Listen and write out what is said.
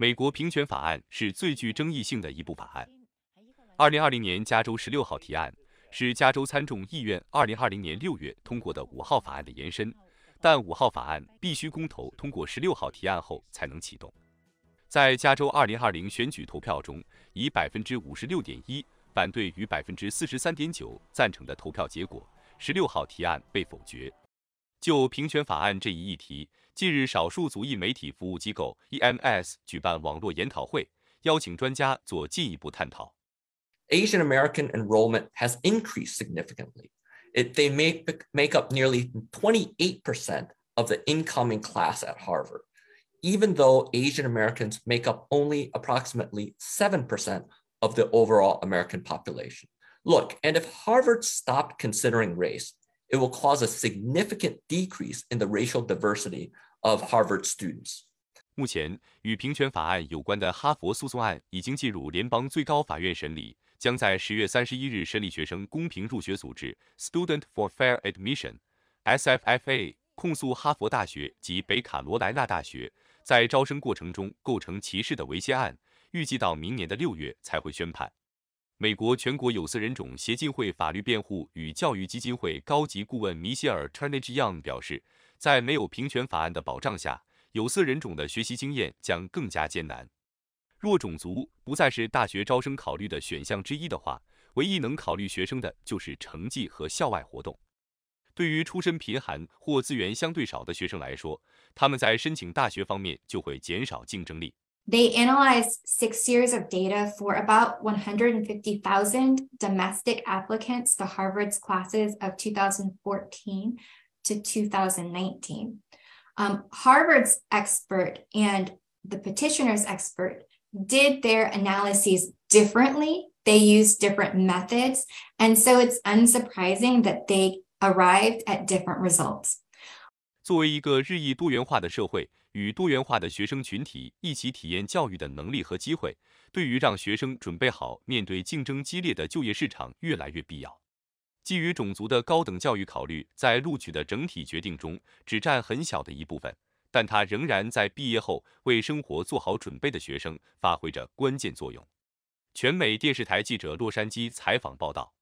美国平权法案是最具争议性的一部法案。二零二零年加州十六号提案是加州参众议院二零二零年六月通过的五号法案的延伸，但五号法案必须公投通过十六号提案后才能启动。在加州二零二零选举投票中，以百分之五十六点一反对与百分之四十三点九赞成的投票结果，十六号提案被否决。就平权法案这一议题，近日少数族裔媒体服务机构 EMS 举办网络研讨会，邀请专家做进一步探讨。Asian American enrollment has increased significantly. It, they make, make up nearly 28% of the incoming class at Harvard, even though Asian Americans make up only approximately 7% of the overall American population. Look, and if Harvard stopped considering race, it will cause a significant decrease in the racial diversity of Harvard students. 目前，与平权法案有关的哈佛诉讼案已经进入联邦最高法院审理。将在十月三十一日审理学生公平入学组织 Student for Fair Admission（SFFA） 控诉哈佛大学及北卡罗来纳大学在招生过程中构成歧视的违宪案，预计到明年的六月才会宣判。美国全国有色人种协进会法律辩护与教育基金会高级顾问米歇尔 Turnage Young 表示，在没有平权法案的保障下，有色人种的学习经验将更加艰难。若种族不再是大学招生考虑的选项之一的话，唯一能考虑学生的就是成绩和校外活动。对于出身贫寒或资源相对少的学生来说，他们在申请大学方面就会减少竞争力。They analyzed six years of data for about 150,000 domestic applicants to Harvard's classes of 2014 to 2019. Um, Harvard's expert and the petitioner's expert did their analyses differently. They used different methods. And so it's unsurprising that they arrived at different results. 作为一个日益多元化的社会，与多元化的学生群体一起体验教育的能力和机会，对于让学生准备好面对竞争激烈的就业市场越来越必要。基于种族的高等教育考虑，在录取的整体决定中只占很小的一部分。但他仍然在毕业后为生活做好准备的学生发挥着关键作用。全美电视台记者洛杉矶采访报道。